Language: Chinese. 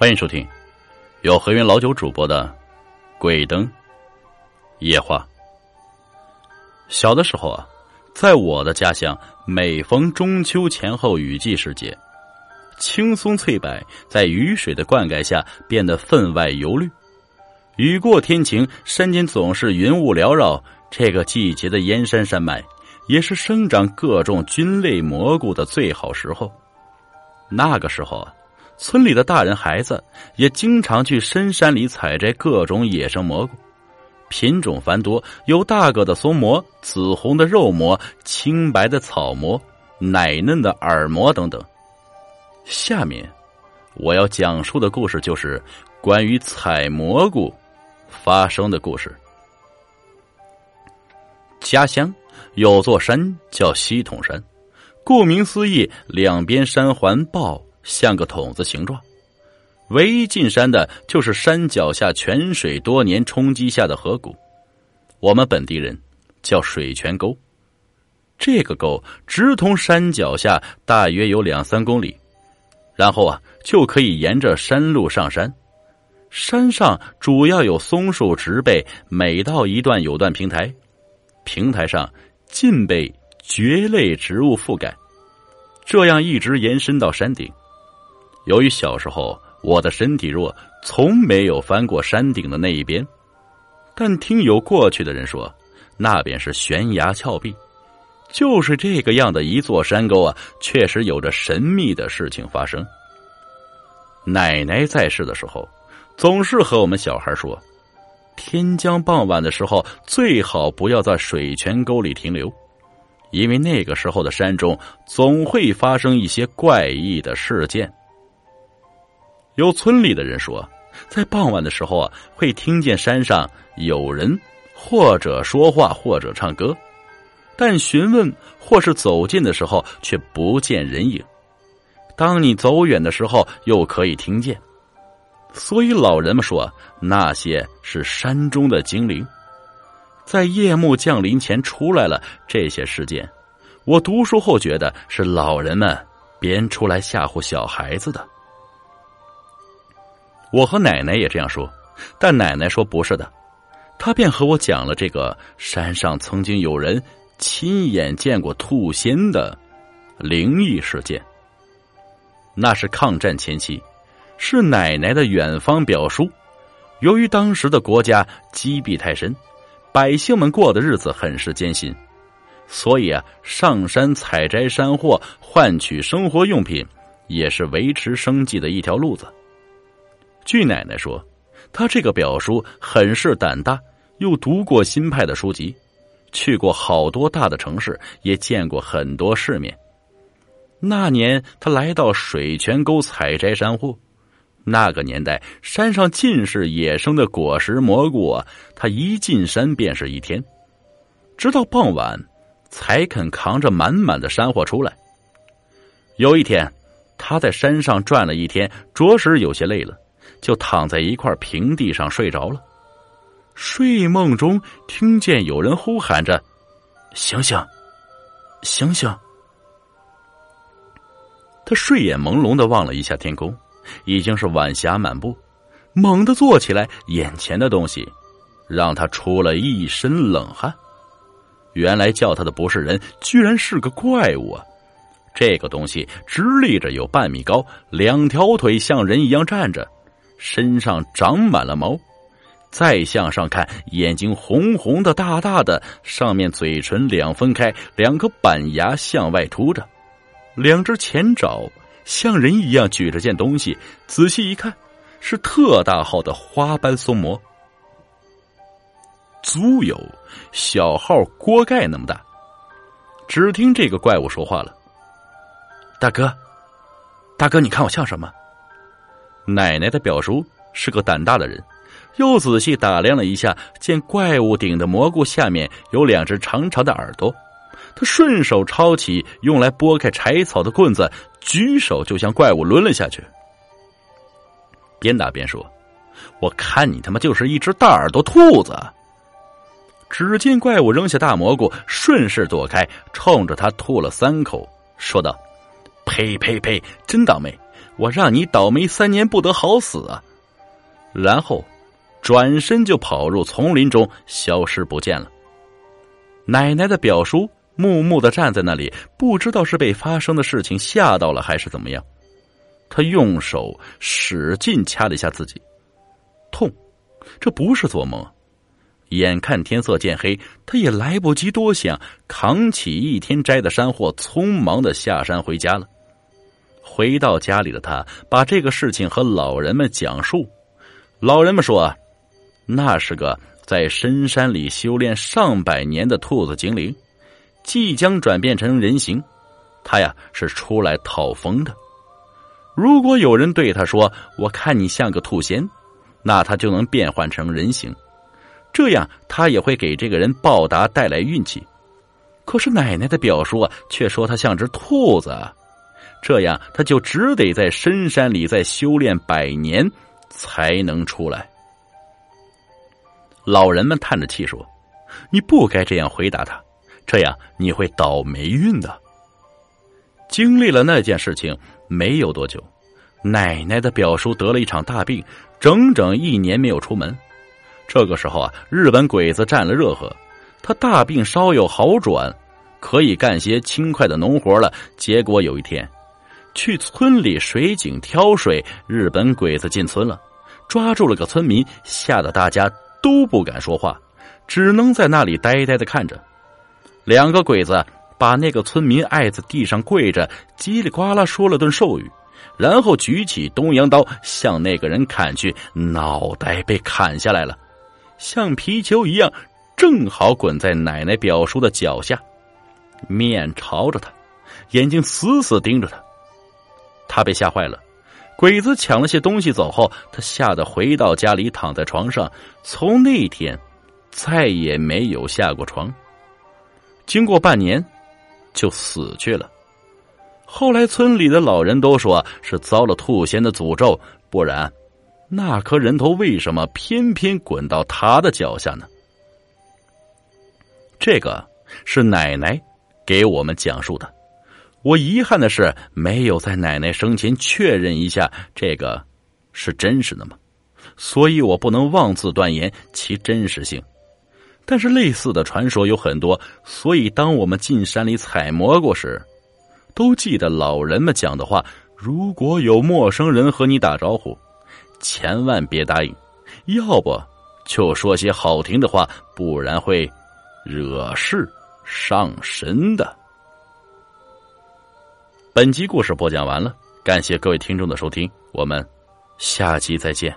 欢迎收听由何云老九主播的《鬼灯夜话》。小的时候啊，在我的家乡，每逢中秋前后雨季时节，青松翠柏在雨水的灌溉下变得分外油绿。雨过天晴，山间总是云雾缭绕。这个季节的燕山山脉，也是生长各种菌类蘑菇的最好时候。那个时候啊。村里的大人孩子也经常去深山里采摘各种野生蘑菇，品种繁多，有大个的松蘑、紫红的肉蘑、青白的草蘑、奶嫩的耳蘑等等。下面我要讲述的故事就是关于采蘑菇发生的故事。家乡有座山叫西筒山，顾名思义，两边山环抱。像个筒子形状，唯一进山的就是山脚下泉水多年冲击下的河谷，我们本地人叫水泉沟。这个沟直通山脚下，大约有两三公里，然后啊就可以沿着山路上山。山上主要有松树植被，每到一段有段平台，平台上尽被蕨类植物覆盖，这样一直延伸到山顶。由于小时候我的身体弱，从没有翻过山顶的那一边，但听有过去的人说，那边是悬崖峭壁，就是这个样的一座山沟啊，确实有着神秘的事情发生。奶奶在世的时候，总是和我们小孩说，天将傍晚的时候，最好不要在水泉沟里停留，因为那个时候的山中总会发生一些怪异的事件。有村里的人说，在傍晚的时候啊，会听见山上有人或者说话或者唱歌，但询问或是走近的时候却不见人影。当你走远的时候，又可以听见。所以老人们说，那些是山中的精灵，在夜幕降临前出来了。这些事件，我读书后觉得是老人们编出来吓唬小孩子的。我和奶奶也这样说，但奶奶说不是的，她便和我讲了这个山上曾经有人亲眼见过兔仙的灵异事件。那是抗战前期，是奶奶的远方表叔。由于当时的国家积弊太深，百姓们过的日子很是艰辛，所以啊，上山采摘山货换取生活用品，也是维持生计的一条路子。据奶奶说，他这个表叔很是胆大，又读过新派的书籍，去过好多大的城市，也见过很多世面。那年他来到水泉沟采摘山货，那个年代山上尽是野生的果实蘑菇啊，他一进山便是一天，直到傍晚才肯扛着满满的山货出来。有一天，他在山上转了一天，着实有些累了。就躺在一块平地上睡着了，睡梦中听见有人呼喊着：“醒醒，醒醒！”他睡眼朦胧的望了一下天空，已经是晚霞满布，猛地坐起来，眼前的东西让他出了一身冷汗。原来叫他的不是人，居然是个怪物啊！这个东西直立着有半米高，两条腿像人一样站着。身上长满了毛，再向上看，眼睛红红的、大大的，上面嘴唇两分开，两颗板牙向外凸着，两只前爪像人一样举着件东西，仔细一看，是特大号的花斑松蘑，足有小号锅盖那么大。只听这个怪物说话了：“大哥，大哥，你看我像什么？”奶奶的表叔是个胆大的人，又仔细打量了一下，见怪物顶的蘑菇下面有两只长长的耳朵，他顺手抄起用来拨开柴草的棍子，举手就向怪物抡了下去。边打边说：“我看你他妈就是一只大耳朵兔子！”只见怪物扔下大蘑菇，顺势躲开，冲着他吐了三口，说道：“呸呸呸！真倒霉！”我让你倒霉三年不得好死啊！”然后转身就跑入丛林中，消失不见了。奶奶的表叔木木的站在那里，不知道是被发生的事情吓到了，还是怎么样。他用手使劲掐了一下自己，痛，这不是做梦。眼看天色渐黑，他也来不及多想，扛起一天摘的山货，匆忙的下山回家了。回到家里的他，把这个事情和老人们讲述。老人们说，那是个在深山里修炼上百年的兔子精灵，即将转变成人形。他呀，是出来讨风的。如果有人对他说：“我看你像个兔仙”，那他就能变换成人形，这样他也会给这个人报答，带来运气。可是奶奶的表叔啊，却说他像只兔子，这样他就只得在深山里再修炼百年才能出来。老人们叹着气说：“你不该这样回答他，这样你会倒霉运的。”经历了那件事情。没有多久，奶奶的表叔得了一场大病，整整一年没有出门。这个时候啊，日本鬼子占了热河，他大病稍有好转，可以干些轻快的农活了。结果有一天，去村里水井挑水，日本鬼子进村了，抓住了个村民，吓得大家都不敢说话，只能在那里呆呆的看着。两个鬼子。把那个村民挨在地上跪着，叽里呱啦说了顿咒语，然后举起东洋刀向那个人砍去，脑袋被砍下来了，像皮球一样，正好滚在奶奶表叔的脚下，面朝着他，眼睛死死盯着他。他被吓坏了，鬼子抢了些东西走后，他吓得回到家里躺在床上，从那天再也没有下过床。经过半年。就死去了。后来村里的老人都说是遭了兔仙的诅咒，不然那颗人头为什么偏偏滚到他的脚下呢？这个是奶奶给我们讲述的。我遗憾的是没有在奶奶生前确认一下这个是真实的吗？所以我不能妄自断言其真实性。但是类似的传说有很多，所以当我们进山里采蘑菇时，都记得老人们讲的话：如果有陌生人和你打招呼，千万别答应，要不就说些好听的话，不然会惹事上身的。本集故事播讲完了，感谢各位听众的收听，我们下集再见。